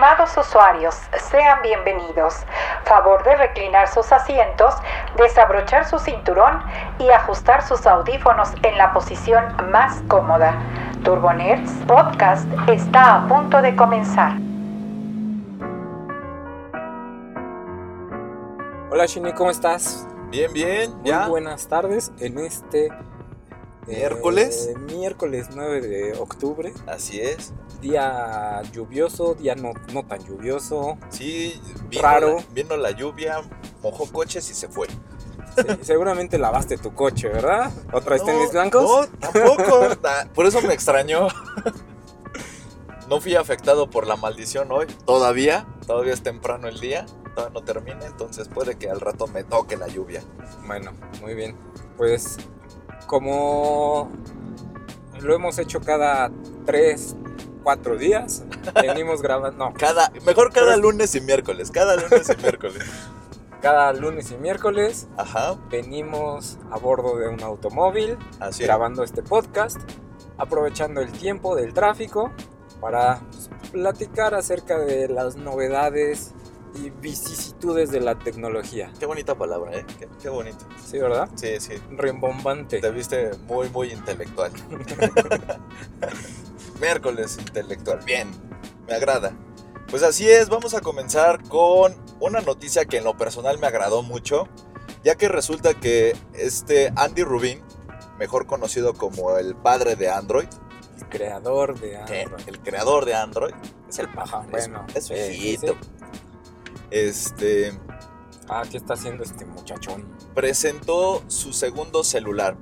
Estimados usuarios, sean bienvenidos. Favor de reclinar sus asientos, desabrochar su cinturón y ajustar sus audífonos en la posición más cómoda. Turbonerds Podcast está a punto de comenzar. Hola Shini, ¿cómo estás? Bien, bien, Muy ya. buenas tardes en este eh, ¿Miércoles? miércoles 9 de octubre, Así es. día lluvioso, día no, no tan lluvioso. Sí, vino Raro. La, vino la lluvia, mojó coches y se fue. Sí, seguramente lavaste tu coche, ¿verdad? ¿Otra vez No, tenis blancos? No, tampoco. Ah, Por eso me extrañó. No fui afectado por la maldición hoy. Todavía. Todavía es temprano el día. Todavía no termina. Entonces puede que al rato me toque la lluvia. Bueno, muy bien. Pues como lo hemos hecho cada 3, 4 días, venimos grabando, no, Cada, mejor cada Pero- lunes y miércoles. Cada lunes y miércoles. cada lunes y miércoles Ajá. venimos a bordo de un automóvil Así es. grabando este podcast, aprovechando el tiempo del tráfico para pues, platicar acerca de las novedades y vicisitudes de la tecnología. Qué bonita palabra, ¿eh? Qué, qué bonito. ¿Sí, verdad? Sí, sí. Rimbombante. Te viste muy, muy intelectual. Miércoles intelectual. Bien, me agrada. Pues así es, vamos a comenzar con una noticia que en lo personal me agradó mucho, ya que resulta que este Andy Rubin, mejor conocido como el padre de Android, El creador de Android. el creador de Android, es el paja, Ah, Bueno, es, es sí, viejito. sí. Este Ah, ¿qué está haciendo este muchachón? presentó su segundo celular.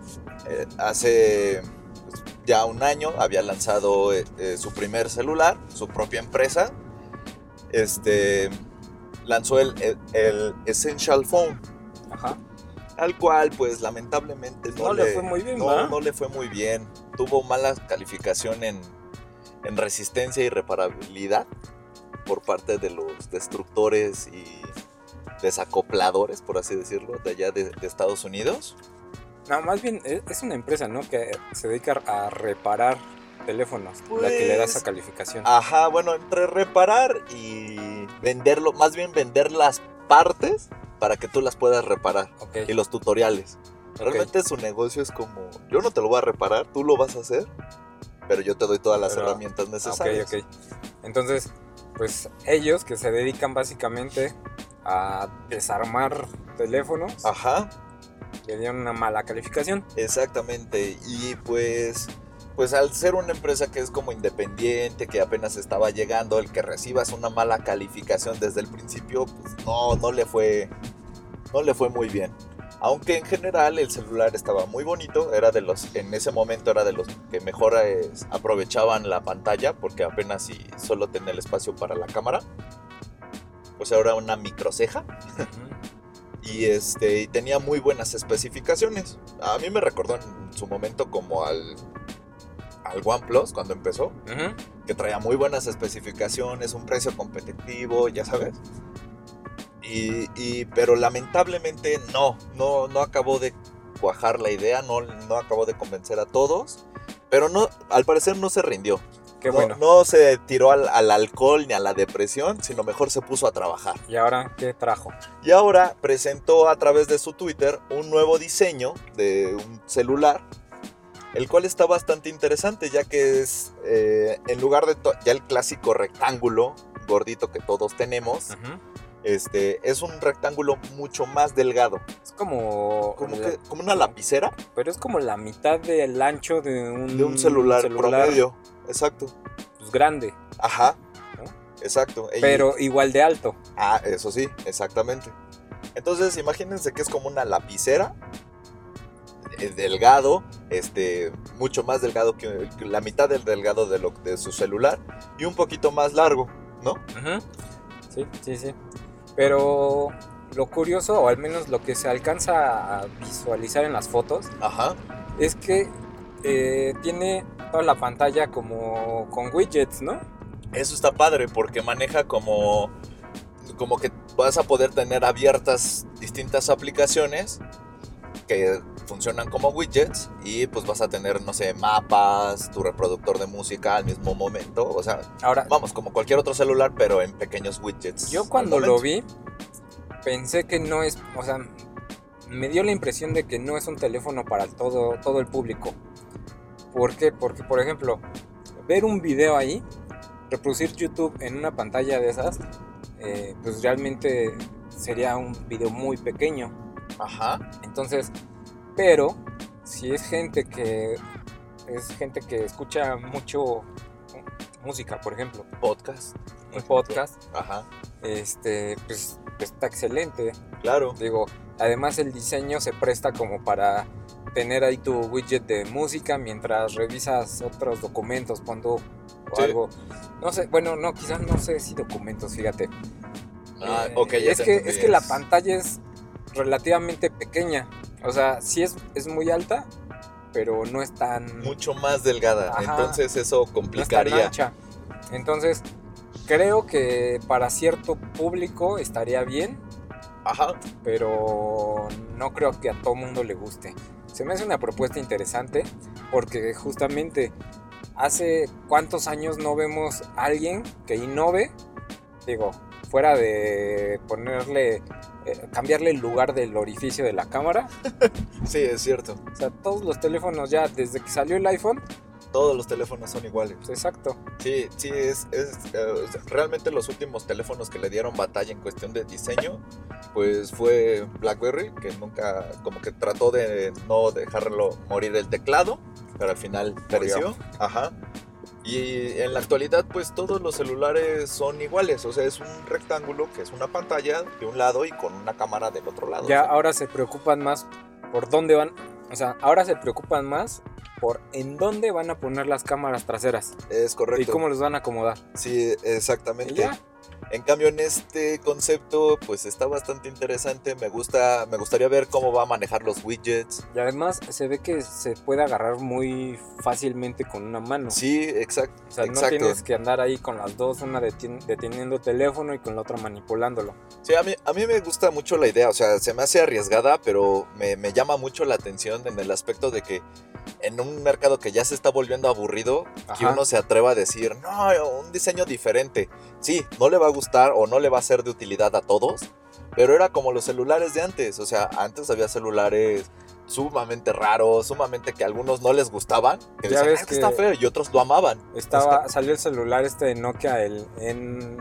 Eh, hace pues, ya un año había lanzado eh, eh, su primer celular, su propia empresa. Este lanzó el, el- el Essential Phone, Ajá. al cual pues lamentablemente no, No le fue muy bien, no, no le fue muy bien. Tuvo mala calificación en, en resistencia y reparabilidad por parte de los destructores y desacopladores, por así decirlo, de allá de, de Estados Unidos. No, más bien es es una empresa, ¿no? Que se dedica a reparar teléfonos, la que le da esa Pues, calificación. Ajá, bueno, entre reparar y venderlo, más bien vender las partes para que tú las puedas reparar ok. y los tutoriales. Realmente su negocio es como, yo no te lo voy a reparar, tú lo vas a hacer, pero yo te doy todas las Pero- herramientas Ah, necesarias. Ok, ok. Entonces, pues ellos que se dedican básicamente a desarmar teléfonos, Ajá, le dieron una mala calificación. exactamente. Y pues, pues al ser una empresa que es como independiente, que apenas estaba llegando, el que recibas una mala calificación desde el principio, pues no, no le fue, no le fue muy bien. Aunque en general el celular estaba muy bonito, era de los, en ese momento era de los que mejor aprovechaban la pantalla, porque apenas si solo tenía el espacio para la cámara. Pues era una microceja y este y tenía muy buenas especificaciones. A mí me recordó en su momento como al al OnePlus cuando empezó, que traía muy buenas especificaciones, un precio competitivo, ya sabes. Y, y- pero lamentablemente no, no, no acabó de cuajar la idea, no, no acabó de convencer a todos, pero no, al parecer no se rindió. Qué no, bueno. no se tiró al, al alcohol ni a la depresión, sino mejor se puso a trabajar. ¿Y ahora qué trajo? Y ahora presentó a través de su Twitter un nuevo diseño de un celular, el cual está bastante interesante, ya que es, eh, en lugar de ya el clásico rectángulo gordito que todos tenemos, Ujú. Este, es un rectángulo mucho más delgado, Es como... como, la- que, como una lapicera Pero es como la mitad del ancho de un, de un celular, promedio. Exacto. pues, grande, Ajá. ¿No? Exacto. Y- pero igual de alto. Ah, eso sí, exactamente. Entonces, imagínense que es como una lapicera eh, delgado, este, mucho más delgado que, que la mitad del delgado de, lo, de su celular y un poquito más largo, ¿no? Ujú. Sí, sí, sí. Pero lo curioso, o al menos lo que se alcanza a visualizar en las fotos, Ajá. es que eh, tiene toda la pantalla como con widgets, ¿no? Eso está padre porque maneja como, como que vas a poder tener abiertas distintas aplicaciones que funcionan como widgets y pues vas a tener, no sé, mapas, tu reproductor de música al mismo momento. O sea, Ahora, vamos, como cualquier otro celular, pero en pequeños widgets. yo cuando lo vi, pensé que no es, o sea, me dio la impresión de que no es un teléfono para todo, todo el público. ¿Por qué? Porque, por ejemplo, ver un video ahí, reproducir YouTube en una pantalla de esas, eh, pues realmente sería un video muy pequeño. Ajá, Entonces, pero si es gente que es gente que escucha mucho música, por ejemplo, podcast. un podcast, Ajá, este, pues está excelente. claro. Digo, además el diseño se presta como para tener ahí tu widget de música mientras revisas otros documentos cuando o Sí. algo. No sé, bueno, no, quizás no sé si documentos, fíjate. Ah, Eh, ok, ya es te que es que la pantalla es relativamente pequeña. O sea, sí es, es muy alta, pero no es tan, Mucho más delgada. Ajá. Entonces eso no es tan complicaría. ancha. Entonces, creo que para cierto público estaría bien, Ajá, pero no creo que a todo mundo le guste. Se me hace una propuesta interesante porque justamente hace cuántos años no vemos a alguien que innove, digo, fuera de ponerle, cambiarle el lugar del orificio de la cámara. sí, es cierto. O sea, todos los teléfonos ya, desde que salió el iPhone, Todos los teléfonos son iguales. exacto. Sí, sí, es, es, eh, realmente los últimos teléfonos que le dieron batalla en cuestión de diseño, pues fue BlackBerry, que nunca, como que trató de no dejarlo morir el teclado, pero al final pereció. Ajá. Y en la actualidad, pues todos los celulares son iguales, o sea, es un rectángulo que es una pantalla de un lado y con una cámara del otro lado. Ya o sea, ahora se preocupan más por dónde van, o sea, ahora se preocupan más por en dónde van a poner las cámaras traseras es correcto. y cómo los van a acomodar. Sí, exactamente. ya. En cambio, en este concepto, pues está bastante interesante. Me gusta, me gustaría ver cómo va a manejar los widgets. Y además se ve que se puede agarrar muy fácilmente con una mano. Sí, exacto. o sea, no exacto. tienes que andar ahí con las dos, una detien- deteniendo el teléfono y con la otra manipulándolo. Sí, a mí, a mí me gusta mucho la idea. O sea, se me hace arriesgada, pero me, me llama mucho la atención en el aspecto de que en un mercado que ya se está volviendo aburrido, que Ajá. uno se atreva a decir, no, un diseño diferente. Sí, no le va a gustar o no le va a ser de utilidad a todos, pero era como los celulares de antes. O sea, antes había celulares sumamente raros, sumamente que a algunos no les gustaban, que Ya decían, ves "Ah, es que está feo, y otros lo amaban. Estaba, salió el celular este de Nokia, el en,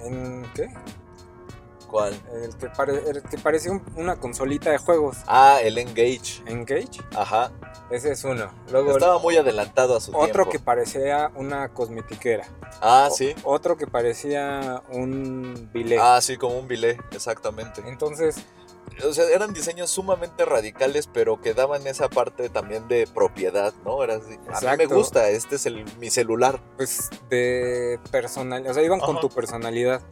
en ¿qué? ¿Cuál? El que, pare- el que parecía un- una consolita de juegos. Ah, el Engage. Engage, Ajá. ese es uno. Luego Estaba muy adelantado a su otro tiempo. que parecía una cosmetiquera. Ah, O- sí. Otro que parecía un bilé. Ah, sí, como un bilé, exactamente. Entonces, O sea, eran diseños sumamente radicales, pero que daban esa parte también de propiedad, ¿no? Era así, a mí me gusta, este es el, mi celular. pues de personalidad, o sea, iban con tu personalidad.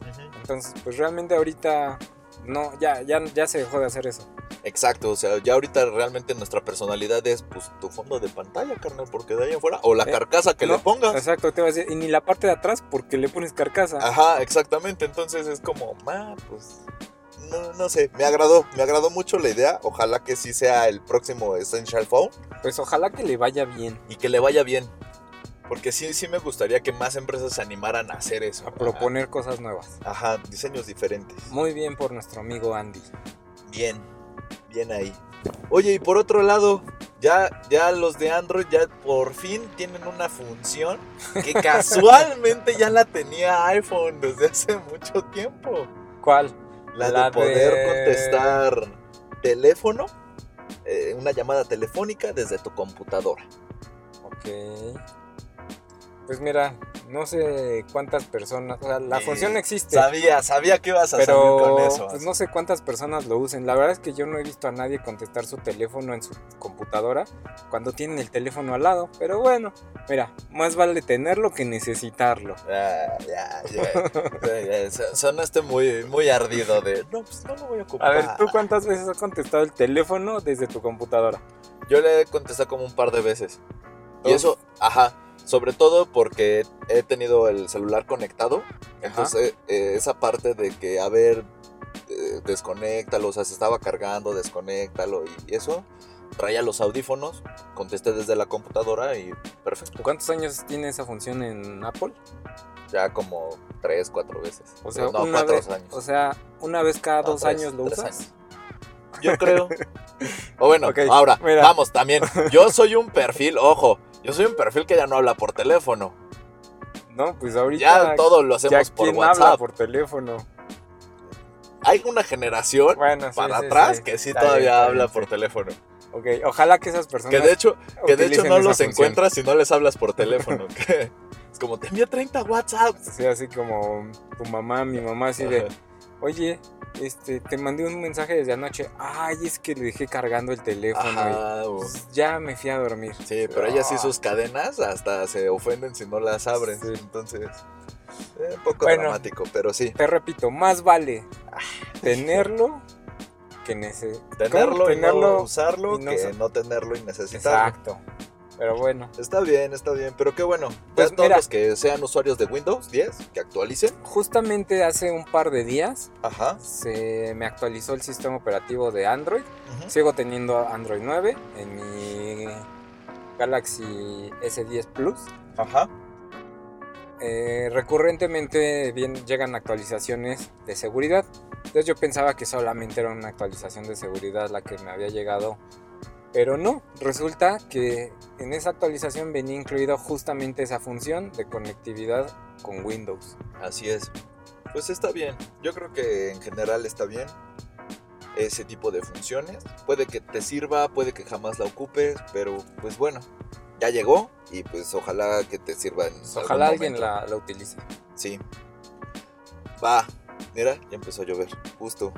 Entonces, pues realmente ahorita no, ya, ya, ya se dejó de hacer eso. Exacto, o sea, ya ahorita realmente nuestra personalidad es pues tu fondo de pantalla, carnal, porque de ahí afuera, o la Eh, carcasa que no, le pongas. Exacto, te iba a decir, y ni la parte de atrás porque le pones carcasa. Ajá, exactamente, entonces es como, ah, pues, no, no sé, me agradó, me agradó mucho la idea, ojalá que sí sea el próximo Essential Phone Pues ojalá que le vaya bien y que le vaya bien, porque sí, sí me gustaría que más empresas se animaran a hacer eso. a proponer cosas nuevas. Ajá, ajá, diseños diferentes. Muy bien por nuestro amigo Andy. Bien, bien ahí. Oye, y por otro lado, ya, ya los de Android ya por fin tienen una función que casualmente ya la tenía iPhone desde hace mucho tiempo. ¿Cuál? La, La de poder de- contestar teléfono, eh, una llamada telefónica desde tu computadora. Ok. Pues mira, no sé cuántas personas, o sea, la Sí, función existe. Sabía, sabía que ibas a Pero salir con eso. pues, no sé cuántas personas lo usen. La verdad es que yo no he visto a nadie contestar su teléfono en su computadora cuando tienen el teléfono al lado. Pero bueno, mira, más vale tenerlo que necesitarlo. Ah, ya, ya, ya, ya, so- Sonaste muy, muy ardido de, no, pues no lo voy a ocupar. A ver, ¿tú cuántas veces has contestado el teléfono desde tu computadora? Yo le he contestado como un par de veces. Y Uf. eso, ajá, sobre todo porque he tenido el celular conectado. Entonces, eh, esa parte de que, a ver, eh, desconéctalo, o sea, se estaba cargando, desconéctalo y eso, traía los audífonos, contesté desde la computadora y perfecto. ¿Cuántos años tiene esa función en Apple? Ya como tres, cuatro veces. O sea, no, una vez, años. o sea, una vez cada No, dos tres, años lo usas. años. Yo creo. O bueno, ahora, mira. vamos, también. Yo soy un perfil, ojo, yo soy un perfil que ya no habla por teléfono. No, pues ahorita Ya todo lo ya hacemos por quién habla WhatsApp. por teléfono. Hay una generación Bueno, sí, para sí, atrás sí. que sí todavía bien, habla bien, por teléfono. Ok, ojalá que esas personas Que de hecho, que de hecho no los función. encuentras si no les hablas por teléfono. que es como, te envía 30 WhatsApp. Sí, así como tu mamá, mi mamá, así de, oye, este, te mandé un mensaje desde anoche. Ay, es que le dejé cargando el teléfono y Ajá, pues, ya me fui a dormir. Sí, pero ellas sí Ah. sus cadenas hasta se ofenden si no las abren. Sí. Entonces, eh, un poco Bueno. dramático, pero sí. Te repito, más vale tenerlo que nece- Tenerlo, y no usarlo y no que no tenerlo y necesitarlo. Exacto. Pero bueno, Está bien, está bien, pero qué bueno. Pues ya todos mira. los que sean usuarios de Windows 10, que actualicen. justamente hace un par de días Ajá. se me actualizó el sistema operativo de Android. Sigo teniendo Android 9 en mi Galaxy S10 Plus. Ajá. Eh, recurrentemente bien, llegan actualizaciones de seguridad. Entonces yo pensaba que solamente era una actualización de seguridad la que me había llegado. Pero no, resulta que en esa actualización venía incluido justamente esa función de conectividad con Windows. Así es. Pues está bien. Yo creo que en general está bien ese tipo de funciones. Puede que te sirva, puede que jamás la ocupes, pero pues bueno, ya llegó y pues ojalá que te sirva en algún ojalá alguien la, la utilice. Sí. Va. Mira, ya empezó a llover. Justo.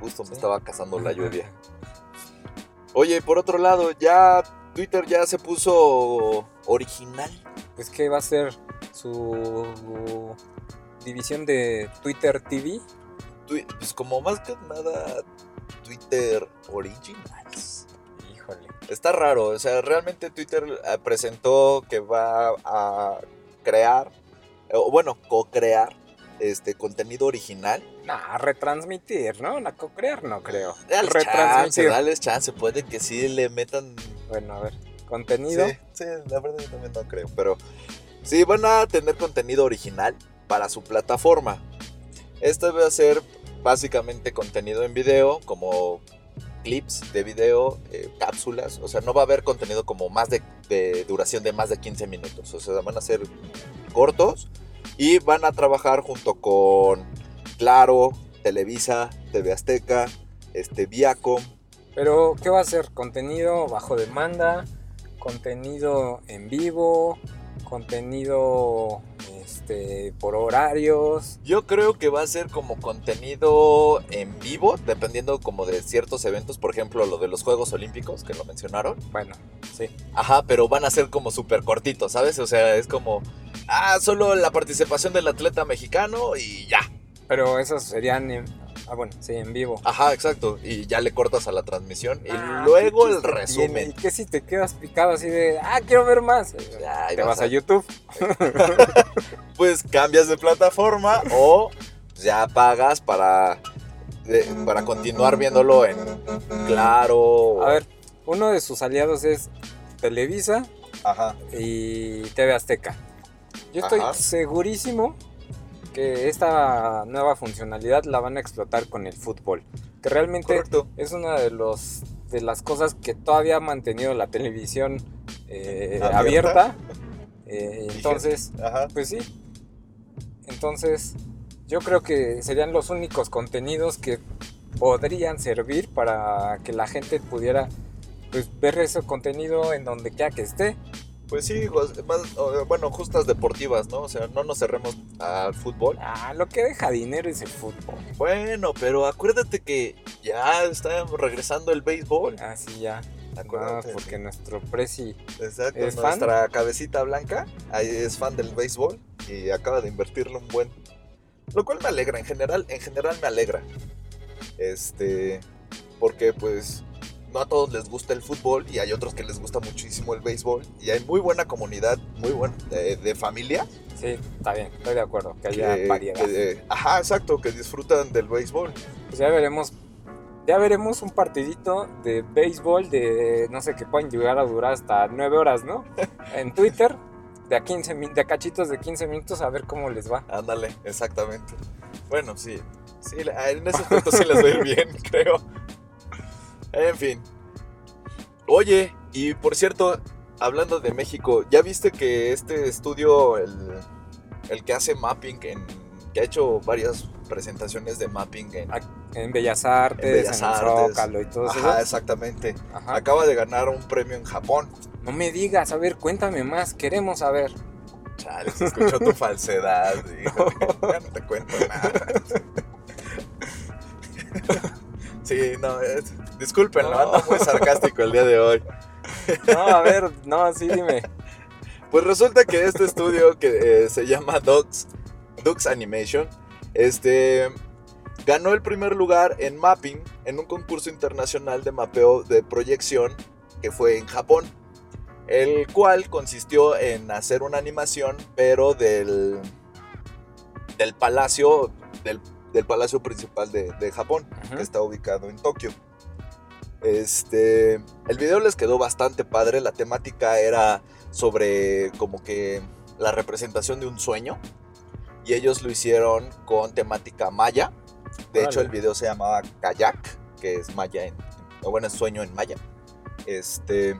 Justo me estaba cazando la lluvia. Oye, por otro lado, ya Twitter ya se puso original. Pues que va a ser su división de Twitter TV. Pues como más que nada Twitter Originals. Híjole. Está raro, o sea, realmente Twitter eh, presentó que va a crear, o bueno, co-crear este contenido original. Nah, retransmitir, ¿no? La co-crear no creo. Dale chance, dale chance, puede que sí le metan Bueno, a ver. Contenido. Sí, sí, la verdad yo también no creo, pero sí van a tener contenido original para su plataforma. Este va a ser básicamente contenido en video, como clips de video, eh, cápsulas, o sea, no va a haber contenido como más de, de duración de más de 15 minutos, o sea, van a ser cortos y van a trabajar junto con Claro, Televisa, TV Azteca, este Viacom, Pero, ¿qué va a ser? ¿Contenido bajo demanda? ¿Contenido en vivo? ¿Contenido este, por horarios? Yo creo que va a ser como contenido en vivo, dependiendo como de ciertos eventos, por ejemplo lo de los Juegos Olímpicos, que lo mencionaron. Bueno, sí. Ajá, pero van a ser como súper cortitos, ¿sabes? O sea, es como, ah, solo la participación del atleta mexicano y ya. Pero esos serían en... Ah, bueno, sí, en vivo. Ajá, exacto. Y ya le cortas a la transmisión y Ah, luego ¿qué el resumen. ¿Y qué si te quedas picado así de, ah, quiero ver más? Ya, te vas a a- YouTube. Pues cambias de plataforma o ya pagas para, para continuar viéndolo en Claro. A ver, uno de sus aliados es Televisa Ajá. y TV Azteca. Yo estoy Ajá. segurísimo que esta nueva funcionalidad la van a explotar con el fútbol. Que realmente Correcto. es una de los de las cosas que todavía ha mantenido la televisión eh, Abierta. abierta. Eh, entonces, Ajá. pues sí. Entonces, yo creo que serían los únicos contenidos que podrían servir para que la gente pudiera pues, ver ese contenido en donde quiera que esté. Pues sí, más- bueno, justas deportivas, ¿no? O sea, no nos cerremos al fútbol. Ah, lo que deja dinero es el fútbol. Bueno, pero acuérdate que ya está regresando el béisbol. Ah, sí, ya. No, Acuérdate. porque nuestro presi. Exacto, ¿Es fan? nuestra cabecita blanca ahí es fan del béisbol y acaba de invertirle un buen. Lo cual me alegra, en general, en general me alegra. Este, porque pues no a todos les gusta el fútbol y hay otros que les gusta muchísimo el béisbol y hay muy buena comunidad, muy buena de, de familia. Sí, está bien, estoy de acuerdo, que haya que- variedad. que- ajá, exacto, que disfrutan del béisbol. Pues ya veremos ya veremos un partidito de béisbol de no sé que pueden llegar a durar hasta 9 horas, ¿no? En Twitter, de a 15 min- de a cachitos de 15 minutos a ver cómo les va. Ándale, exactamente. Bueno, sí. Sí, en ese punto sí les va a ir bien, creo. En fin. Oye, y por cierto, hablando de México, ¿ya viste que este estudio, el, el que hace mapping, en, que ha hecho varias presentaciones de mapping en... En Bellas Artes, en, Bellas el Artes. Zócalo y todo Ajá, eso. exactamente. Ajá. Acaba de ganar un premio en Japón. No me digas, a ver, cuéntame más, queremos saber. Chale, se escuchó tu falsedad. híjole, ya no te cuento nada. Sí, no, es- disculpen, No. ando muy sarcástico el día de hoy. No, a ver, no, sí dime. Pues resulta que este estudio que eh, se llama Dux, Dux Animation, este, ganó el primer lugar en mapping en un concurso internacional de mapeo de proyección que fue en Japón, el cual consistió en hacer una animación, pero del, del palacio, del, del palacio principal de, de Japón, que está ubicado en Tokio. Este, el video les quedó bastante padre, la temática era sobre como que la representación de un sueño y ellos lo hicieron con temática maya. De hecho, el video se llamaba Kayak, que es maya en, o bueno, es sueño en maya. Este,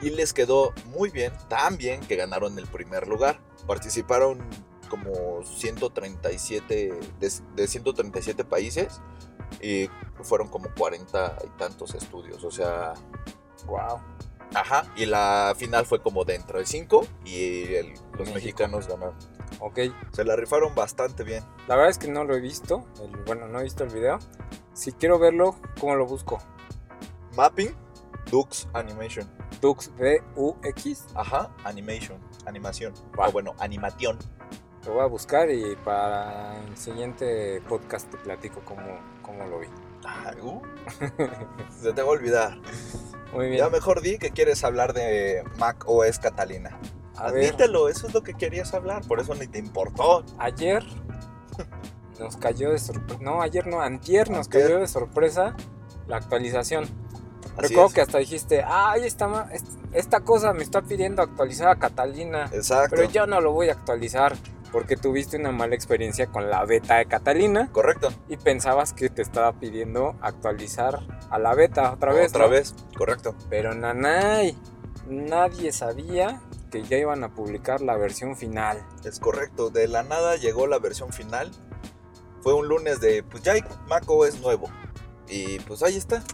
y les quedó muy bien, tan bien que ganaron el primer lugar. Participaron como 137 de, de 137 países y fueron como 40 y tantos estudios, o sea, Wow. Ajá, y la final fue como dentro de cinco y el- los México. mexicanos ganaron. Ok. Se la rifaron bastante bien. La verdad es que no lo he visto. el- bueno, no he visto el video. Si quiero verlo, ¿cómo lo busco? Mapping, Dux Animation. Dux, D-U-X. Ajá, Animation, animación. O bueno, animación. Lo voy a buscar y para el siguiente podcast te platico cómo, cómo lo vi. Ah, uh, se te va a olvidar. Muy bien. Ya mejor di que quieres hablar de Mac OS Catalina. A ver, Admítelo, eso es lo que querías hablar, por eso ni te importó. ayer nos cayó de sorpresa. No, ayer no, antier nos Antier. cayó de sorpresa la actualización. Así Recuerdo es. que hasta dijiste, ay, esta, esta cosa me está pidiendo actualizar a Catalina. Exacto. Pero yo no lo voy a actualizar porque tuviste una mala experiencia con la beta de Catalina Correcto. y pensabas que te estaba pidiendo actualizar a la beta otra vez. Otra ¿no? vez, correcto. Pero nanay, nadie sabía que ya iban a publicar la versión final. Es correcto. De la nada llegó la versión final. Fue un lunes de, pues ya hay Mac OS nuevo. Y pues ahí está.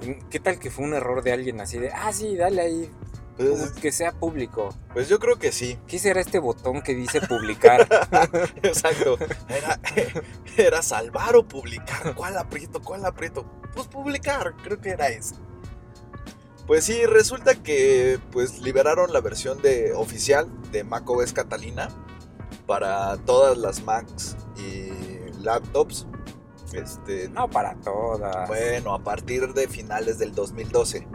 ¿Y ¿Qué tal que fue un error de alguien así de, ah, sí, dale ahí, Pues, que sea público? pues yo creo que sí. ¿Qué será este botón que dice publicar? Exacto. Era, era salvar o publicar. ¿Cuál aprieto? ¿Cuál aprieto? Pues publicar, creo que era eso. Pues sí, resulta que pues liberaron la versión de oficial de macOS Catalina para todas las Macs y laptops. Este, no para todas. bueno, a partir de finales del 2012.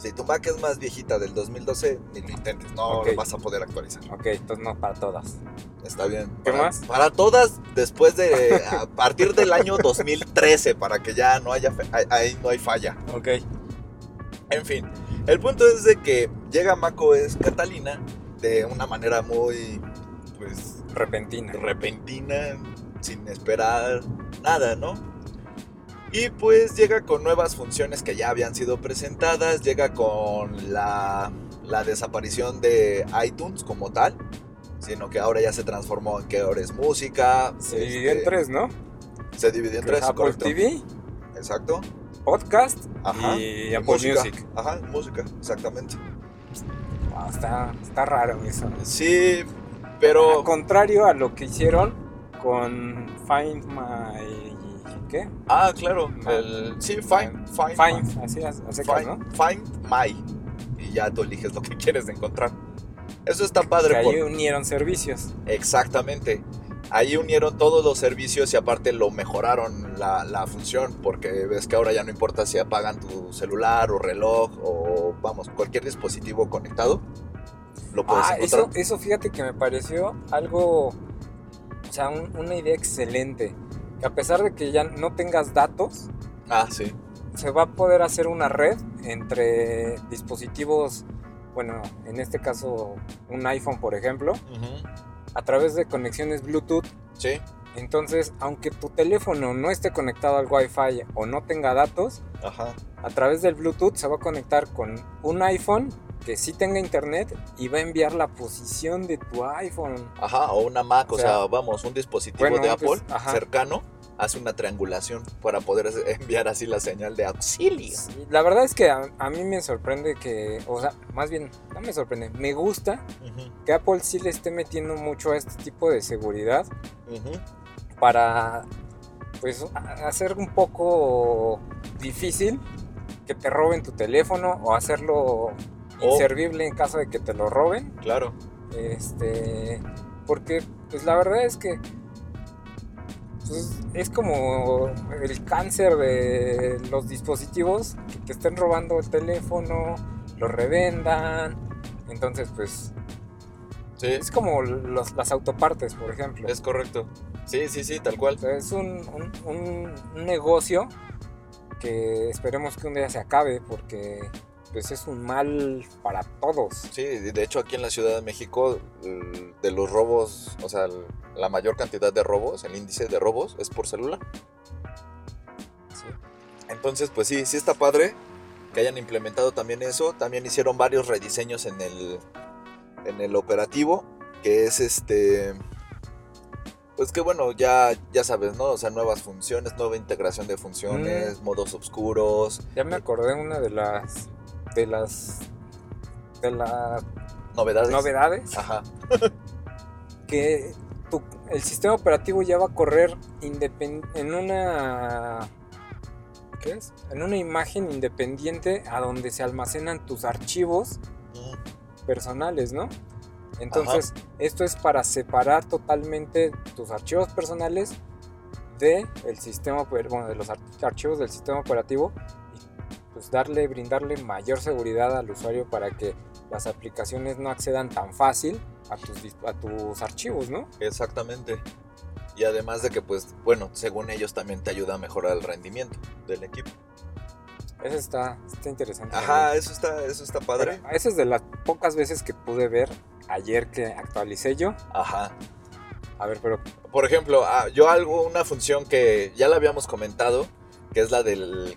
Si tu Mac es más viejita del 2012, ni lo intentes, no Ok. lo vas a poder actualizar. Ok, entonces no para todas. Está bien. ¿Qué para, más? Para todas, después de. A partir del año 2013, para que ya no haya. ahí- Ahí no hay falla. Ok. En fin, el punto es de que llega macOS Catalina de una manera muy. Pues. Repentina. repentina, sin esperar nada, ¿no? Y pues llega con nuevas funciones que ya habían sido presentadas, llega con la, la desaparición de iTunes como tal, sino que ahora ya se transformó en que ahora es música. Se dividió en este, tres, ¿no? Se dividió en tres, Apple correcto. TV, Exacto. podcast Ajá. y Y Apple música. Music. Ajá, música, exactamente. Wow, está, está raro eso. Sí, pero... Al contrario a lo que hicieron con Find My... ¿Qué? Ah, claro. El, sí, Find, find, Find, así a a secas, Find, ¿no? find My. Y ya tú eliges lo que quieres encontrar. Eso está padre. Que ahí por- unieron servicios. Exactamente. Ahí unieron todos los servicios y aparte lo mejoraron la, la función. Porque ves que ahora ya no importa si apagan tu celular o reloj o vamos, cualquier dispositivo conectado. Lo puedes Ah, encontrar. eso, eso fíjate que me pareció algo, o sea, un- una idea excelente. Que a pesar de que ya no tengas datos, Ah, sí. se va a poder hacer una red entre dispositivos, bueno, en este caso un iPhone, por ejemplo, a través de conexiones Bluetooth. Sí. Entonces, aunque tu teléfono no esté conectado al Wi-Fi o no tenga datos, Ajá. a través del Bluetooth se va a conectar con un iPhone que sí tenga internet y va a enviar la posición de tu iPhone. Ajá, o una Mac, o, sea, sea, vamos, un dispositivo bueno, de Apple cercano hace una triangulación para poder enviar así la señal de auxilio. Sí, La verdad es que a, a mí me sorprende que, o sea, más bien, no me sorprende, me gusta que Apple sí le esté metiendo mucho a este tipo de seguridad. Para, pues, hacer un poco difícil que te roben tu teléfono o hacerlo inservible en caso de que te lo roben. Claro. Este, porque pues la verdad es que pues, es como el cáncer de los dispositivos que te estén robando el teléfono, lo revendan. Entonces, pues Sí, es como los- las autopartes, por ejemplo. es correcto. Sí, sí, sí, tal cual. Es un, un- un- un negocio que esperemos que un día se acabe porque pues es un mal para todos. Sí, de hecho aquí en la Ciudad de México, el- de los robos, o sea, la mayor cantidad de robos, el índice de robos es por celular. Sí. Entonces, pues sí, sí está padre que hayan implementado también eso. También hicieron varios rediseños en el, en el operativo, que es este... Pues que bueno, ya, ya sabes, ¿no? O sea, nuevas funciones, nueva integración de funciones, modos oscuros, Ya me acordé una de las de las de las novedades. novedades Ajá. que tu- el sistema operativo ya va a correr en una ¿qué es? En una imagen independiente a donde se almacenan tus archivos Mm, personales, ¿no? Entonces, esto es para separar totalmente tus archivos personales de el sistema bueno, de los ar- archivos del sistema operativo y pues darle brindarle mayor seguridad al usuario para que las aplicaciones no accedan tan fácil a tus a tus archivos, ¿no? Exactamente. Y además de que, pues, bueno, según ellos también te ayuda a mejorar el rendimiento del equipo. Eso está, está interesante. Ajá, eso está, eso está padre. Pero esa es de las pocas veces que pude ver ayer que actualicé yo. Ajá. A ver, pero Por ejemplo, ah, yo algo, una función que ya la habíamos comentado, que es la del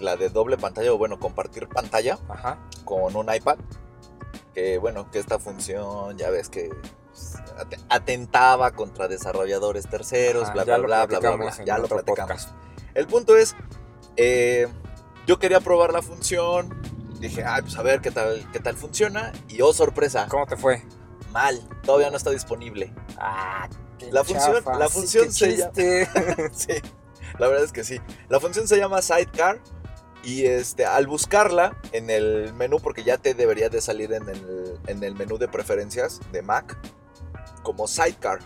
la de doble pantalla o bueno, compartir pantalla ajá. con un iPad. Que bueno, que esta función ya ves que pues, ate- atentaba contra desarrolladores terceros, ajá, bla, bla, bla, bla, Ya lo platicamos. podcast. El punto es, eh, yo quería probar la función, dije, ay, pues a ver qué tal, qué tal funciona, y oh sorpresa, ¿Cómo te fue? mal, todavía no está disponible. Ah, qué La función- chafa. la función se llama- sí, la verdad es que sí. La función se llama Sidecar, y este, al buscarla en el menú, porque ya te debería de salir en el, en el menú de preferencias de Mac, como Sidecar,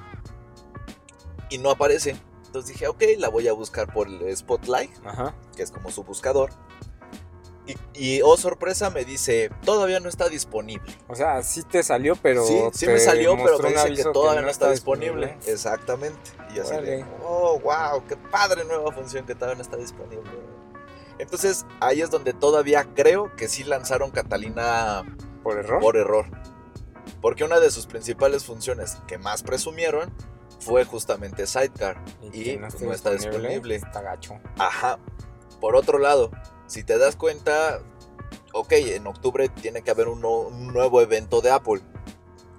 y no aparece. Entonces dije, ok, la voy a buscar por el Spotlight. Ajá. que es como su buscador. Y, y, oh sorpresa, me dice, todavía no está disponible. O sea, sí te salió, pero. sí, sí me salió, pero me dice que todavía no está disponible. Exactamente. Y yo así de, Órale. oh, wow, qué padre nueva función que todavía no está disponible. Entonces, ahí es donde todavía creo que sí lanzaron Catalina ¿Por error? por error. Porque una de sus principales funciones que más presumieron fue justamente Sidecar. y que pues, no está disponible. Está gacho. Ajá. Por otro lado, si te das cuenta, ok, en octubre tiene que haber un, no- un nuevo evento de Apple.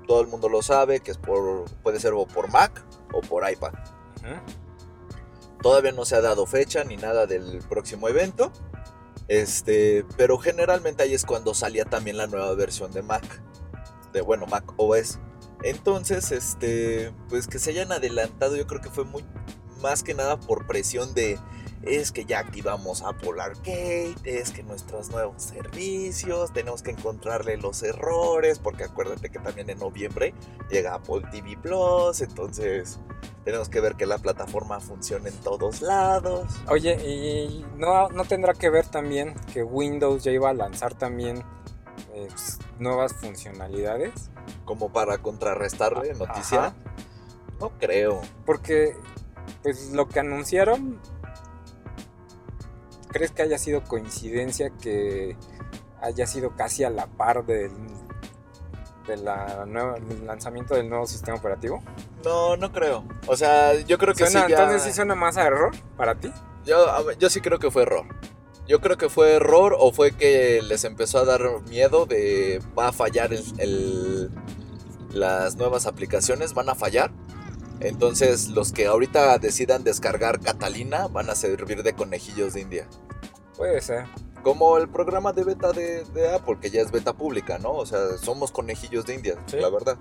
Todo el mundo lo sabe, que es por, puede ser o por Mac o por iPad. Todavía no se ha dado fecha ni nada del próximo evento. Este, pero generalmente ahí es cuando salía también la nueva versión de Mac. De bueno, Mac OS. Entonces, este, pues que se hayan adelantado, yo creo que fue muy más que nada por presión de es que ya activamos Apple Arcade, es que nuestros nuevos servicios, tenemos que encontrarle los errores, porque acuérdate que también en noviembre llega Apple TV Plus, entonces tenemos que ver que la plataforma funcione en todos lados. Oye, ¿y no, no tendrá que ver también que Windows ya iba a lanzar también eh, pues, nuevas funcionalidades? como para contrarrestarle noticia. Ajá. No creo. Porque, pues lo que anunciaron ¿crees que haya sido coincidencia que haya sido casi a la par del, de la nueva- del lanzamiento del nuevo sistema operativo? No, no creo. O sea, yo creo que Suena- sí. ya- Entonces sí suena más a error para ti. Yo, yo sí creo que fue error. Yo creo que fue error o fue que les empezó a dar miedo de va a fallar el, el- las nuevas aplicaciones, van a fallar. Entonces los que ahorita decidan descargar Catalina van a servir de conejillos de India. Puede ser. Como el programa de beta de, de Apple, que ya es beta pública, ¿no? O sea, somos conejillos de India, Sí. la verdad.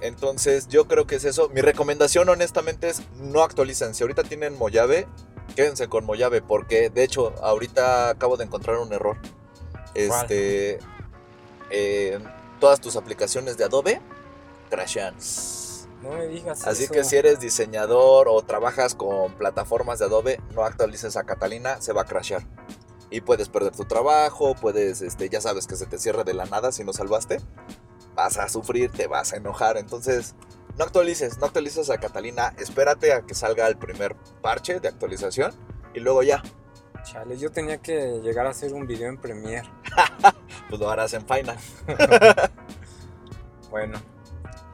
Entonces, yo creo que es eso. Mi recomendación, honestamente, es no actualicen. Si ahorita tienen Mojave, quédense con Mojave, porque de hecho, ahorita acabo de encontrar un error. Este. eh, todas tus aplicaciones de Adobe crashean. No me digas Así eso. que si eres diseñador o trabajas con plataformas de Adobe, no actualices a Catalina, se va a crashear. Y puedes perder tu trabajo, puedes, este, ya sabes que se te cierra de la nada si no salvaste. Vas a sufrir, te vas a enojar. Entonces, no actualices, no actualices a Catalina. Espérate a que salga el primer parche de actualización y luego ya, Chale, yo tenía que llegar a hacer un video en Premiere. pues lo harás en Final. Bueno,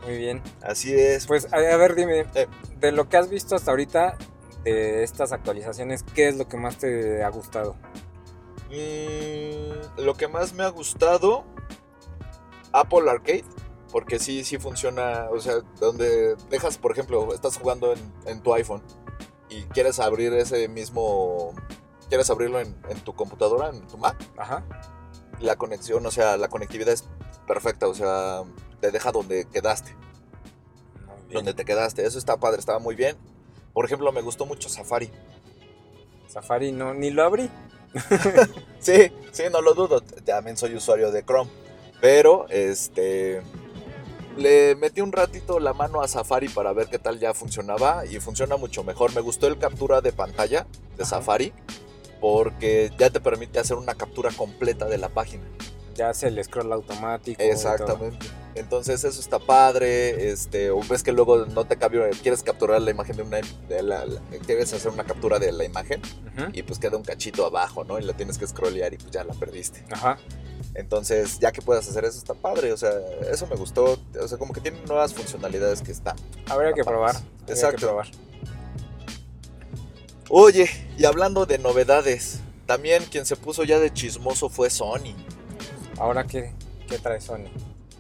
muy bien. Así es. Pues a, a ver, dime, Eh. de lo que has visto hasta ahorita de estas actualizaciones, ¿qué es lo que más te ha gustado? Mm, lo que más me ha gustado, Apple Arcade, porque sí, sí funciona, o sea, donde dejas, por ejemplo, estás jugando en, en tu iPhone y quieres abrir ese mismo, quieres abrirlo en, en tu computadora, en tu Mac, Ajá. la conexión, o sea, la conectividad es perfecta, o sea, te deja donde quedaste, bien. donde te quedaste, eso está padre, estaba muy bien. Por ejemplo, me gustó mucho Safari. Safari no, ni lo abrí. Sí, sí, no lo dudo. También soy usuario de Chrome. Pero, este. Le metí un ratito la mano a Safari para ver qué tal ya funcionaba. Y funciona mucho mejor. Me gustó el captura de pantalla de Ajá. Safari. Porque ya te permite hacer una captura completa de la página. Ya hace el scroll automático. Exactamente. Entonces eso está padre. Este, o ves que luego no te cabe, quieres capturar la imagen de una. De la, la- quieres hacer una captura de la imagen. Y pues queda un cachito abajo, ¿no? Y la tienes que scrollear y pues ya la perdiste. Ajá. Entonces, ya que puedas hacer eso, está padre. O sea, eso me gustó. O sea, como que tiene nuevas funcionalidades que están. Habría que probar. padre. habría que Exacto. probar. Oye, y hablando de novedades, también quien se puso ya de chismoso fue Sony. Ahora, ¿qué, qué trae Sony?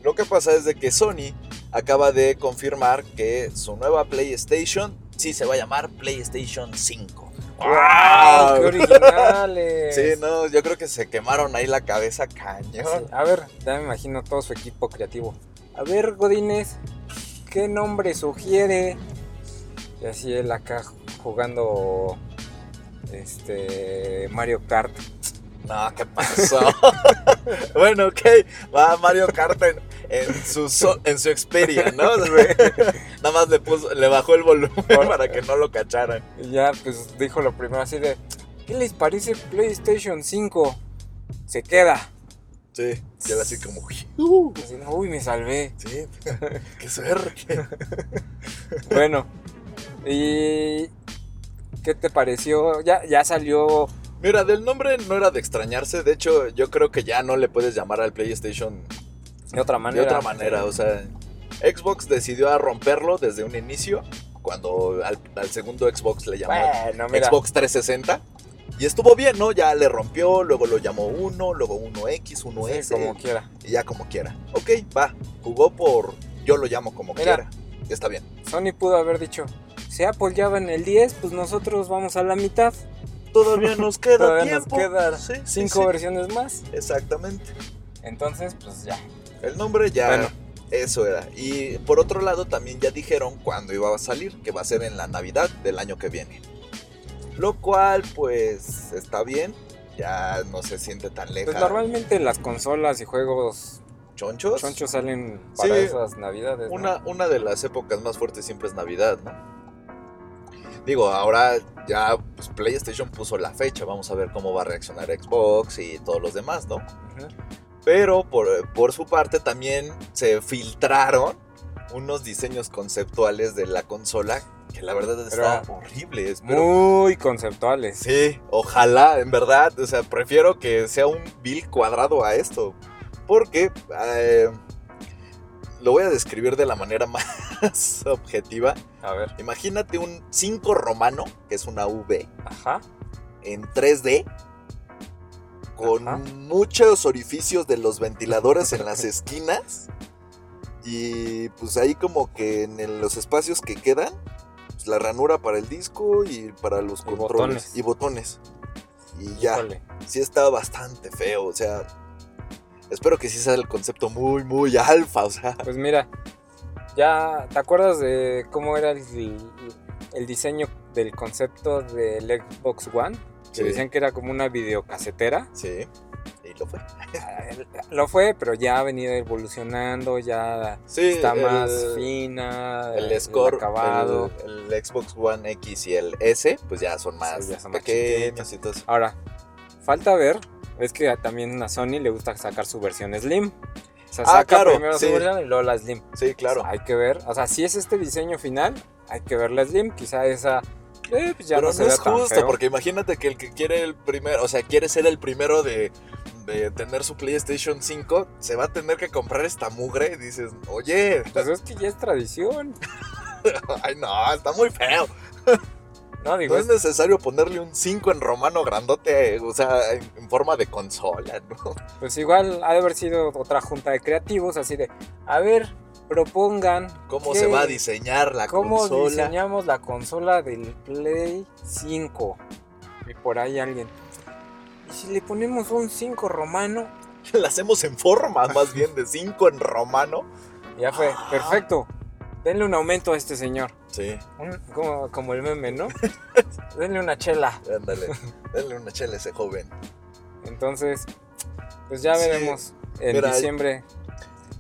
Lo que pasa es de que Sony acaba de confirmar que su nueva PlayStation sí se va a llamar PlayStation 5. ¡Wow! ¡Qué originales! Sí, no, yo creo que se quemaron ahí la cabeza cañón. Sí, A ver, ya me imagino todo su equipo creativo. A ver, Godínez, ¿qué nombre sugiere? Y así él acá jugando este Mario Kart. No, ¿qué pasó? bueno, ok, va Mario Kart en, en su, so- en su Xperia, ¿no? Nada más le, puso, le bajó el volumen para que no lo cacharan. Y ya pues dijo lo primero así de, ¿qué les parece PlayStation 5? Se queda. Sí, y él así como, Así, Uy, me salvé. sí, qué suerte. Bueno, ¿y qué te pareció? Ya, ya salió Mira, del nombre no era de extrañarse, de hecho yo creo que ya no le puedes llamar al PlayStation de otra manera. de otra manera, o sea, Xbox decidió a romperlo desde un inicio, cuando al, al segundo Xbox le llamó Bueno. Xbox 360. Y estuvo bien, ¿no? Ya le rompió, luego lo llamó 1, luego 1X, 1S, Sí, como quiera. y ya como quiera. Ok, va, jugó por yo lo llamo como Mira. quiera. Está bien. Sony pudo haber dicho, si Apple ya va en el 10, pues nosotros vamos a la mitad. Todavía nos queda Todavía tiempo. sí, cinco sí. versiones más. Exactamente. Entonces, pues ya. El nombre ya Bueno. eso era. Y por otro lado también ya dijeron cuándo iba a salir, que va a ser en la Navidad del año que viene. Lo cual pues está bien, ya no se siente tan Pues lejano. normalmente las consolas y juegos ¿Chonchos? chonchos salen para Sí. esas navidades. ¿no? Una, una de las épocas más fuertes siempre es Navidad, ¿no? Digo, ahora ya pues, PlayStation puso la fecha, vamos a ver cómo va a reaccionar Xbox y todos los demás, ¿no? Pero por, por su parte también se filtraron unos diseños conceptuales de la consola que la verdad está horrible. Espero- Muy conceptuales. Sí, ojalá, en verdad. O sea, prefiero que sea un bill cuadrado a esto. Porque eh, lo voy a describir de la manera más objetiva. A ver. Imagínate un 5 romano, que es una V, Ajá. en 3D. Con Ajá. muchos orificios de los ventiladores en las esquinas. Y pues ahí como que en los espacios que quedan, pues, la ranura para el disco y para los Y controles. botones. Y botones. Y ya sí está bastante feo, o sea, espero que sí sea el concepto muy, muy alfa, o sea, Pues mira, ya te acuerdas de cómo era el, el diseño del concepto del Xbox One, que Sí. decían que era como una videocasetera. sí, y lo fue. Lo fue, pero ya ha venido evolucionando, ya Sí, está el- más fina, El score, acabado. el, el Xbox One X y el S, pues ya son más ya son más pequeños y todo eso. Ahora, falta ver, es que también a Sony le gusta sacar su versión Slim. O sea, Ah, saca claro, primero sí. su versión y luego la Slim. Sí, claro. Hay que ver, o sea, si es este diseño final, hay que ver la Slim, quizá esa eh, pues ya Pero no no, se vea es justo, feo. porque imagínate que el que quiere el primero, o sea, quiere ser el primero de, de tener su PlayStation 5, se va a tener que comprar esta mugre y dices, oye, Pues es que ya es tradición. ay no, está muy feo. No, digo, No es es- necesario ponerle un 5 en romano grandote, o sea, en, forma de consola, ¿no? pues igual ha de haber sido otra junta de creativos, así de, a ver, propongan. ¿Cómo se va a diseñar la ¿Cómo consola? diseñamos la consola del Play 5? Y por ahí alguien. ¿Y si le ponemos un 5 romano? La hacemos en forma, más bien, de 5 en romano. Ya fue, Ah. perfecto. Denle un aumento a este señor. Sí, Un- como, como el meme, ¿no? Denle una chela. ándale, denle una chela a ese joven. Entonces, pues ya Sí. veremos en Mira, diciembre.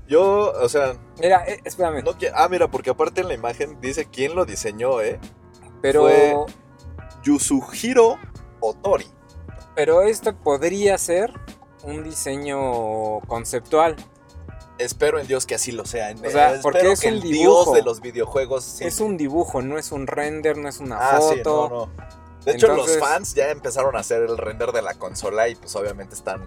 Yo, o sea, Mira, eh, espérame. no Ah, mira, porque aparte en la imagen dice quién lo diseñó, ¿eh? pero, fue- Yusuhiro Otori. pero esto podría ser un diseño conceptual. Espero en Dios que así lo sea. O sea, Espero porque es que un el dibujo. dios de los videojuegos sí. Es un dibujo, no es un render, no es una Ah, sí, foto. no, no. De hecho, los fans ya empezaron a hacer el render de la consola y pues obviamente están...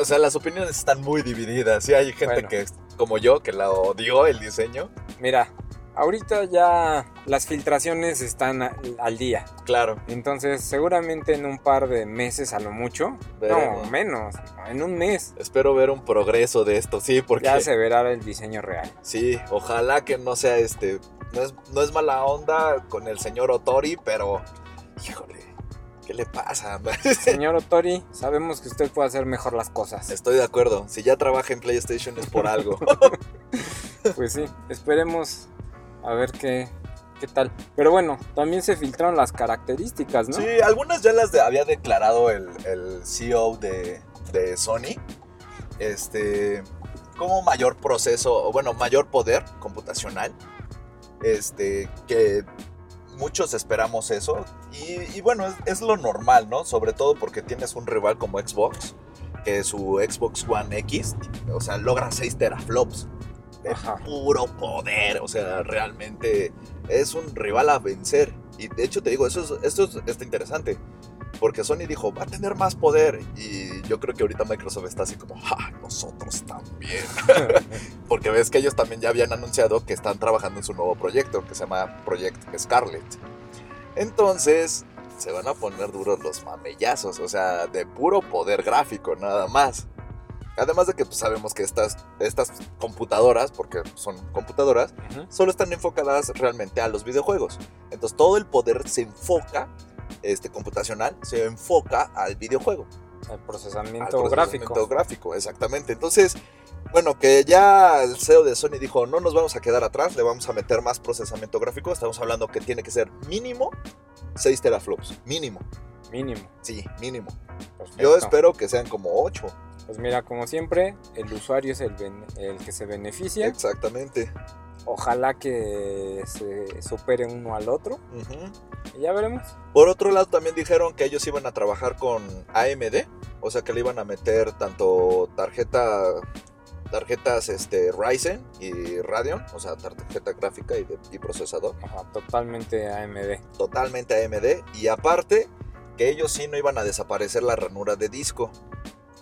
O sea, las opiniones están muy divididas. Sí, hay gente Bueno. que, como yo, que la odió el diseño. Mira, ahorita ya las filtraciones están al día. Claro. Entonces, seguramente en un par de meses a lo mucho. Veremos. No, menos. En un mes Espero ver un progreso de esto, sí, porque... ya se verá el diseño real. Sí, ojalá que no sea este... No es, no es mala onda con el señor Otori, pero... Híjole, ¿qué le pasa? Señor Otori, sabemos que usted puede hacer mejor las cosas. Estoy de acuerdo. Si ya trabaja en PlayStation es por algo. Pues sí, esperemos a ver qué, qué tal. Pero bueno, también se filtraron las características, ¿no? Sí, algunas ya las había declarado el, el CEO de, de Sony. Este. Como mayor proceso, bueno, mayor poder computacional. Este. Que muchos esperamos eso. Y, y bueno, es, es lo normal, ¿no? Sobre todo porque tienes un rival como Xbox. Que su Xbox One X, o sea, logra 6 teraflops. De Ajá. puro poder. O sea, realmente es un rival a vencer. Y de hecho te digo, eso es, esto es, está interesante. Porque Sony dijo, va a tener más poder. Y yo creo que ahorita Microsoft está así como, ja, nosotros también. Porque ves que ellos también ya habían anunciado que están trabajando en su nuevo proyecto, que se llama Project Scarlet. Entonces, se van a poner duros los mamellazos, o sea, de puro poder gráfico, nada más. Además de que pues, sabemos que estas, estas computadoras, porque son computadoras, solo están enfocadas realmente a los videojuegos. Entonces todo el poder se enfoca, este computacional, se enfoca al videojuego. Al procesamiento, procesamiento gráfico. gráfico, exactamente. Entonces, bueno, que ya el CEO de Sony dijo, no nos vamos a quedar atrás, le vamos a meter más procesamiento gráfico. Estamos hablando que tiene que ser mínimo 6 teraflops. Mínimo. Mínimo. Sí, mínimo. Perfecto. Yo espero que sean como 8. Pues mira, como siempre, el usuario es el, el que se beneficia. Exactamente. Ojalá que se supere uno al otro. Y ya veremos. Por otro lado, también dijeron que ellos iban a trabajar con AMD, o sea que le iban a meter tanto tarjeta tarjetas este, Ryzen y Radeon, o sea, tarjeta gráfica y, de- y procesador, Ajá, totalmente AMD. totalmente AMD. Y aparte, que ellos sí no iban a desaparecer la ranura de disco,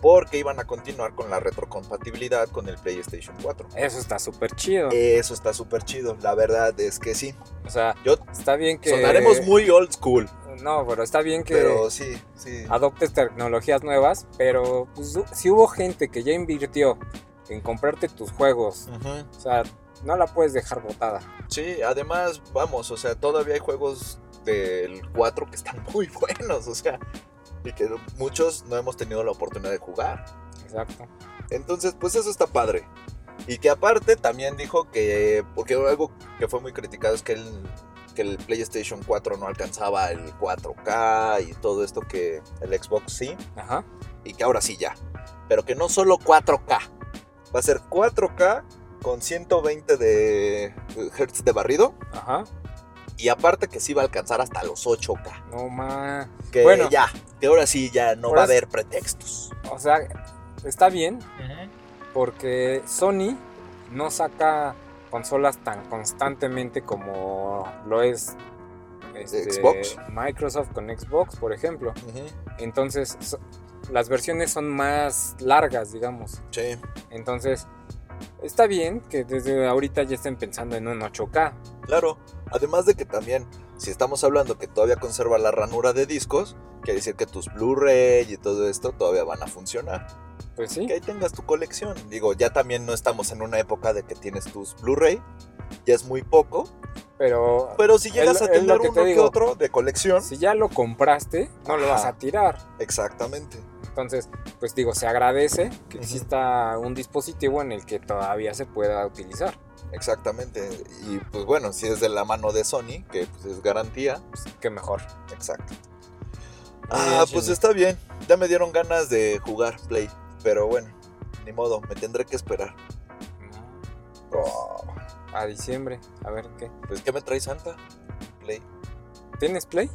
porque iban a continuar con la retrocompatibilidad con el PlayStation 4. Eso está súper chido. Eso está súper chido, la verdad es que sí. o sea, Yo está bien que... sonaremos muy old school, No, pero está bien que pero sí, sí. adoptes tecnologías nuevas, pero pues, si hubo gente que ya invirtió en comprarte tus juegos, o sea, no la puedes dejar botada. Sí, además, vamos, o sea, todavía hay juegos del 4 que están muy buenos, o sea, y que muchos no hemos tenido la oportunidad de jugar. Exacto. Entonces, pues eso está padre. Y que aparte también dijo que, porque algo que fue muy criticado es que el, que el PlayStation 4 no alcanzaba el 4K y todo esto que el Xbox sí, Ajá. y que ahora sí ya. Pero que no solo 4K, va a ser 4K con 120 de Hz de barrido. Ajá. Y aparte que sí va a alcanzar hasta los 8K. No más. Que Bueno. ya, que ahora sí ya no va a haber pretextos. O sea, está bien porque Sony no saca consolas tan constantemente como lo es este, Xbox. Microsoft con Xbox, por ejemplo. Entonces, so- las versiones son más largas, digamos. Sí, Entonces, está bien que desde ahorita ya estén pensando en un 8K. claro. Además de que también, si estamos hablando que todavía conserva la ranura de discos, quiere decir que tus Blu-ray y todo esto todavía van a funcionar. Pues sí. Que ahí tengas tu colección. Digo, ya también no estamos en una época de que tienes tus Blu-ray, ya es muy poco. Pero, Pero si llegas Es- a lo tener que uno te que otro de colección, si ya lo compraste, no lo vas a tirar. exactamente. Entonces, pues digo, se agradece que exista un dispositivo en el que todavía se pueda utilizar. Exactamente. Y pues bueno, si es de la mano de Sony, que pues es garantía, Pues, qué mejor. exacto. Ah, pues está bien. Ya me dieron ganas de jugar Play. Pero bueno, ni modo, me tendré que esperar. Pues, Oh, a diciembre, a ver qué. pues, ¿qué me trae Santa? Play. ¿Tienes Play?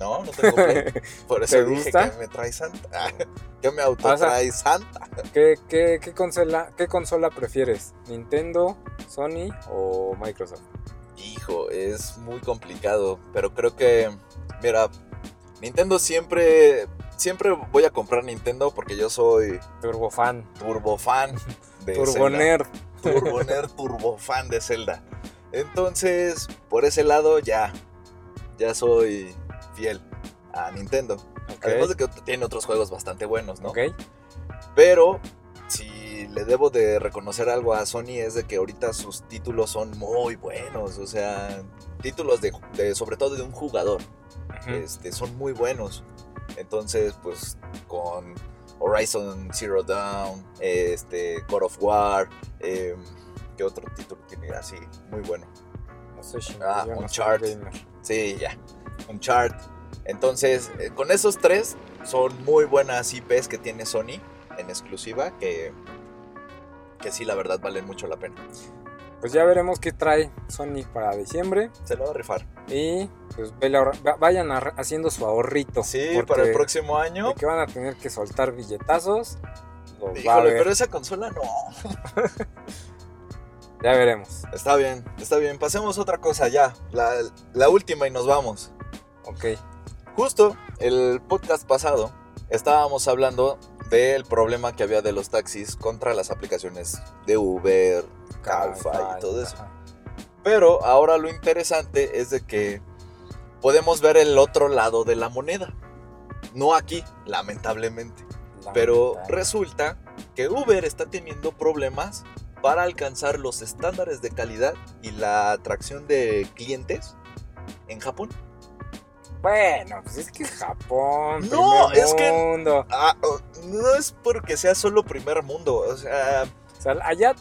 No, no tengo Play. Por eso ¿Te dije gusta? que me trae Santa. ¿Qué me auto O sea- trae Santa? ¿Qué, qué, qué consola, ¿Qué consola prefieres? ¿Nintendo, Sony o Microsoft? Hijo, es muy complicado. Pero creo que, mira, Nintendo siempre. Siempre voy a comprar Nintendo porque yo soy Turbo fan. turbo fan de Turbo Zelda. nerd. Turbo nerd, turbo fan de Zelda. Entonces, por ese lado ya, ya soy fiel a Nintendo. Además de que tiene otros juegos bastante buenos, ¿no? Ok. Pero si le debo de reconocer algo a Sony es de que ahorita sus títulos son muy buenos. O sea, títulos de, de- sobre todo de un jugador. Este, son muy buenos. Entonces, pues con Horizon Zero Dawn, este, God of War, eh, ¿qué otro título tiene así? Muy bueno. No sé, Shinji, Ah, Uncharted. Sí, ya. Uncharted. Entonces, eh, con esos tres son muy buenas IPs que tiene Sony en exclusiva que, que sí, la verdad, valen mucho la pena. Pues ya veremos qué trae Sony para diciembre. Se lo va a rifar. Y pues vayan haciendo su ahorrito. Sí, para el próximo año. que van a tener que soltar billetazos. Los va a Híjole, pero esa consola no. Ya veremos. Está bien, está bien. Pasemos a otra cosa ya. La, la última y nos vamos. Ok. Justo el podcast pasado estábamos hablando del problema que había de los taxis contra las aplicaciones de Uber, Calfa y todo eso. Ajá. Pero ahora lo interesante es de que podemos ver el otro lado de la moneda. No aquí, lamentablemente. Pero resulta que Uber está teniendo problemas para alcanzar los estándares de calidad y la atracción de clientes en Japón. Bueno, pues es que es Japón. No, primer es que- mundo. Ah, no es porque sea solo primer mundo, o sea, O sea, allá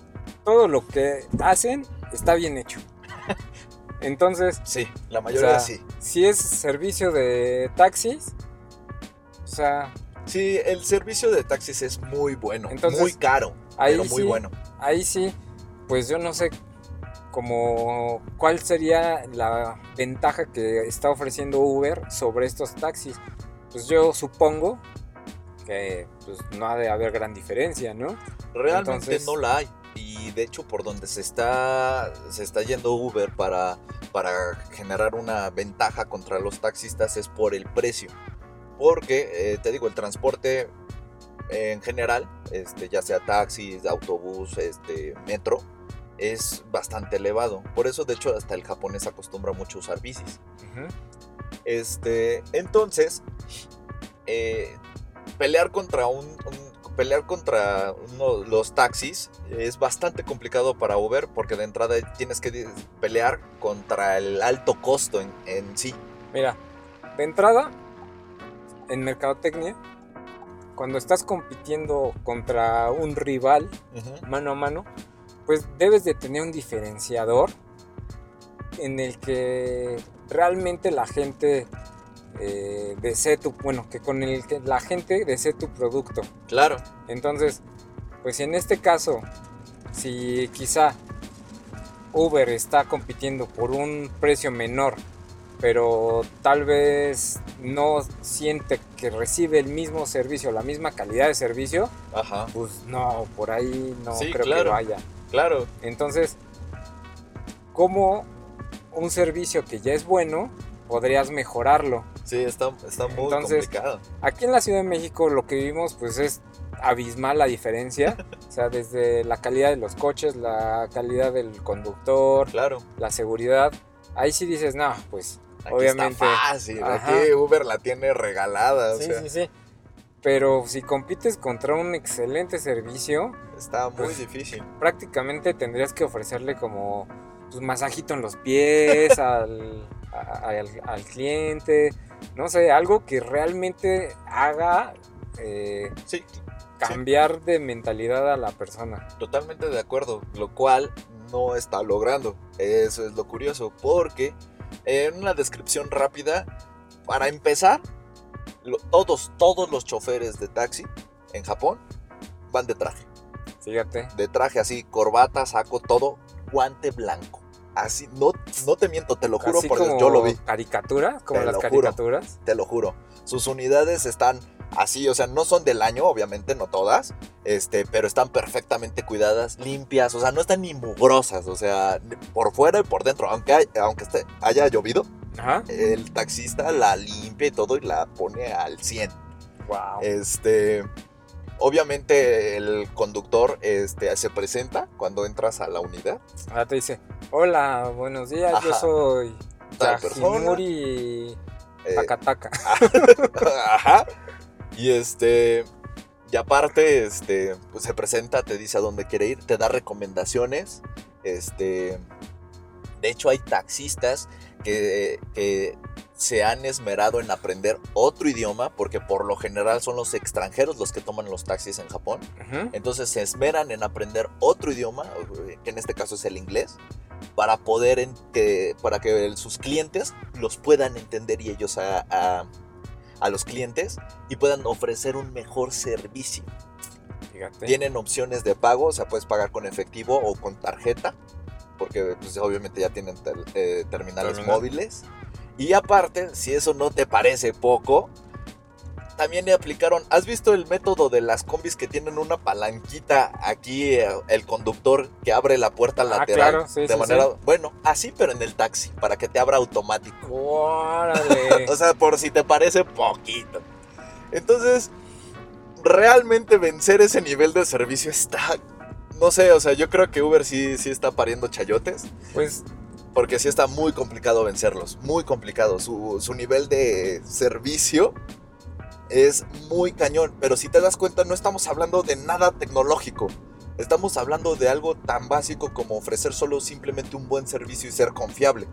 todo lo que hacen está bien hecho. Entonces, sí, la mayoría O sea, sí. si es servicio de taxis, o sea, Sí, el servicio de taxis es muy bueno, Entonces, muy caro, ahí pero muy sí, bueno. ahí sí, pues yo no sé como cuál sería la ventaja que está ofreciendo Uber sobre estos taxis. Pues yo supongo que pues no ha de haber gran diferencia, ¿no? Realmente Entonces- no la hay. Y de hecho por donde se está, se está yendo Uber para, para generar una ventaja contra los taxistas es por el precio. Porque, eh, te digo, el transporte en general, este, ya sea taxis, autobús, este, metro, es bastante elevado. Por eso, de hecho, hasta el japonés acostumbra mucho a usar bicis. Este, entonces, eh, pelear contra un, un- pelear contra uno- los taxis es bastante complicado para Uber porque de entrada tienes que pelear contra el alto costo en, en sí. Mira, de entrada, en mercadotecnia, cuando estás compitiendo contra un rival mano a mano, pues debes de tener un diferenciador en el que realmente la gente eh, desee tu, bueno, que con el que la gente desee tu producto. Claro, Entonces, pues en este caso, si quizá Uber está compitiendo por un precio menor, pero tal vez no siente que recibe el mismo servicio, la misma calidad de servicio, ajá, pues no, por ahí no Sí, creo claro. que vaya. Claro, Entonces, ¿cómo un servicio que ya es bueno podrías mejorarlo? sí, está, está muy Entonces, complicado. Aquí en la Ciudad de México lo que vivimos pues es abismal la diferencia, o sea, desde la calidad de los coches, la calidad del conductor, Claro, la seguridad, ahí sí dices, no, pues aquí obviamente. está fácil, Ajá. aquí Uber la tiene regalada, o Sí, sea, sí, sí. Pero si compites contra un excelente servicio, está muy Pues, difícil. prácticamente tendrías que ofrecerle como pues, masajito en los pies al, a- al, al cliente, no sé, algo que realmente haga eh, Sí, cambiar de mentalidad a la persona. Totalmente de acuerdo, lo cual no está logrando. Eso es lo curioso, porque en una descripción rápida, para empezar, lo- todos, todos los choferes de taxi en Japón van de traje. Fíjate. De traje así, corbata, saco, todo, guante blanco. Así, no, no te miento, te lo juro Así por Dios, como yo lo vi, caricatura, como Te las lo juro. caricaturas. te lo juro. Sus unidades están así, o sea, no son del año, obviamente, no todas, este, pero están perfectamente cuidadas, limpias, o sea, no están ni mugrosas, o sea, por fuera y por dentro, aunque, hay- aunque esté- haya llovido, Ajá. el taxista la limpia y todo y la pone al 100. Wow. Este, obviamente el conductor este, se presenta cuando entras a la unidad. Ahora te dice, hola, buenos días, yo soy. Yajimuri eh, Takataka. Ajá. Y este. Y aparte, este, pues se presenta, te dice a dónde quiere ir, te da recomendaciones. Este. De hecho, hay taxistas que, que se han esmerado en aprender otro idioma, porque por lo general son los extranjeros los que toman los taxis en Japón. Ujú. Entonces se esmeran en aprender otro idioma, que en este caso es el inglés, para poder en- que, para que sus clientes los puedan entender y ellos a, a- a los clientes y puedan ofrecer un mejor servicio. Fíjate. Tienen opciones de pago, o sea, puedes pagar con efectivo o con tarjeta, porque pues, obviamente ya tienen eh, terminales Terminal. móviles. Y aparte, si eso no te parece poco, también le aplicaron, ¿has visto el método de las combis que tienen una palanquita aquí, eh, el conductor que abre la puerta Ah, lateral? claro, sí, de sí, manera, sí. bueno, así pero en el taxi, para que te abra automático. Órale. O sea, por si te parece poquito. Entonces, realmente vencer ese nivel de servicio está... No sé, o sea, yo creo que Uber sí, sí está pariendo chayotes. pues Porque sí está muy complicado vencerlos. Muy complicado. Su, su nivel de servicio es muy cañón. Pero si te das cuenta, no estamos hablando de nada tecnológico. Estamos hablando de algo tan básico como ofrecer solo simplemente un buen servicio y ser confiable.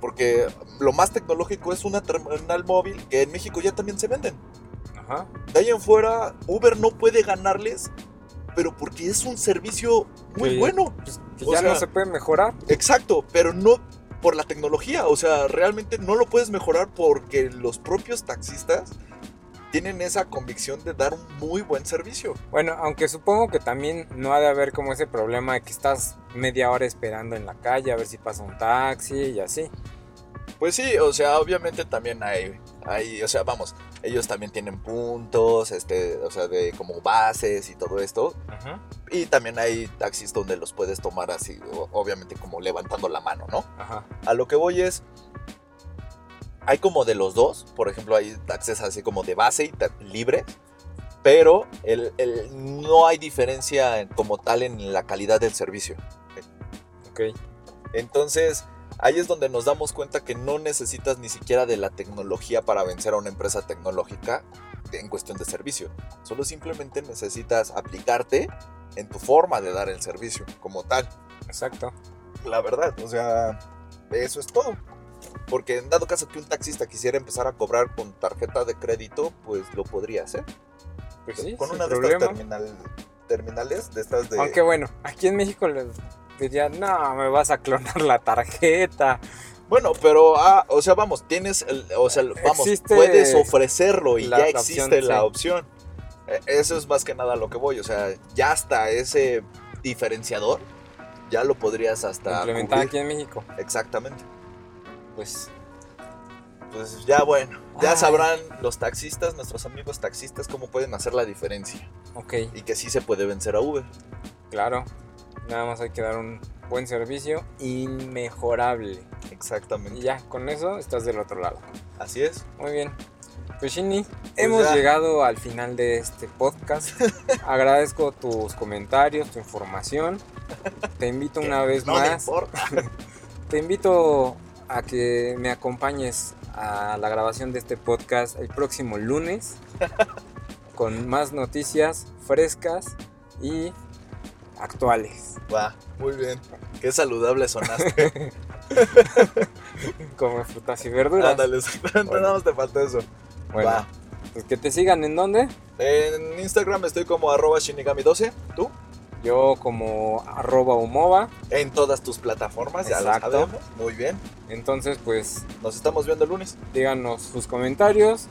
Porque lo más tecnológico es una terminal móvil que en México ya también se venden. Ajá. De ahí en fuera, Uber no puede ganarles, pero porque es un servicio muy Sí. bueno. Pues, que O ya no se puede mejorar. Exacto, pero no por la tecnología. O sea, realmente no lo puedes mejorar porque los propios taxistas tienen esa convicción de dar un muy buen servicio. Bueno, aunque supongo que también no ha de haber como ese problema de que estás media hora esperando en la calle a ver si pasa un taxi y así. Pues sí, o sea, obviamente también hay, hay, o sea, vamos, ellos también tienen puntos, este, o sea, de como bases y todo esto. Ajá. Y también hay taxis donde los puedes tomar así, obviamente como levantando la mano, ¿no? Ajá. A lo que voy es, hay como de los dos, por ejemplo, hay taxis así como de base y libres, pero el, el- no hay diferencia en- como tal en la calidad del servicio. Ok. Entonces, ahí es donde nos damos cuenta que no necesitas ni siquiera de la tecnología para vencer a una empresa tecnológica en cuestión de servicio. Solo simplemente necesitas aplicarte en tu forma de dar el servicio como tal. Exacto. La verdad, o sea, eso es todo. Porque en dado caso que un taxista quisiera empezar a cobrar con tarjeta de crédito, pues lo podría hacer. Pues sí, con una de problema. estas terminal- terminales, de estas de... Aunque bueno, aquí en México les dirían, no, me vas a clonar la tarjeta. Bueno, pero, ah, o sea, vamos, tienes, el, o sea, vamos, Existe puedes ofrecerlo y la- ya existe la opción. Eh, Eso es más que nada lo que voy, o sea, ya hasta ese diferenciador, ya lo podrías hasta Implementada aquí en México. Exactamente. Pues Pues ya bueno, ya Ay. sabrán los taxistas, nuestros amigos taxistas, cómo pueden hacer la diferencia. ok, Y que sí se puede vencer a Uber. claro. Nada más hay que dar un buen servicio inmejorable. Exactamente. Y ya, con eso estás del otro lado. Así es. Muy bien. Pues Shinny, hemos ya. llegado al final de este podcast. Agradezco tus comentarios, tu información. Te invito una vez no más. Te invito a que me acompañes a la grabación de este podcast el próximo lunes con más noticias frescas y actuales. Va, muy bien. Qué saludable sonaste. Como frutas y verduras. Ándale, exactamente, nada más te falta eso. Bueno, Va. pues que te sigan en dónde? En Instagram estoy como arroba shinigami12. ¿Tú? Yo como arroba humova. En todas tus plataformas, ya Exacto. lo sabemos. Muy bien. Entonces, pues Nos estamos viendo el lunes. díganos sus comentarios.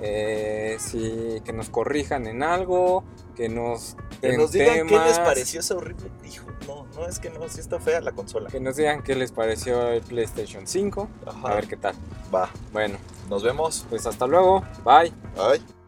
eh, si que nos corrijan en algo. Que nos Que nos digan qué les pareció esa horrible. Hijo, no, no, es que no, sí está fea la consola. Que nos digan qué les pareció el PlayStation 5. Ajá. A ver qué tal. Va. Bueno, Nos vemos. pues hasta luego. Bye. Bye.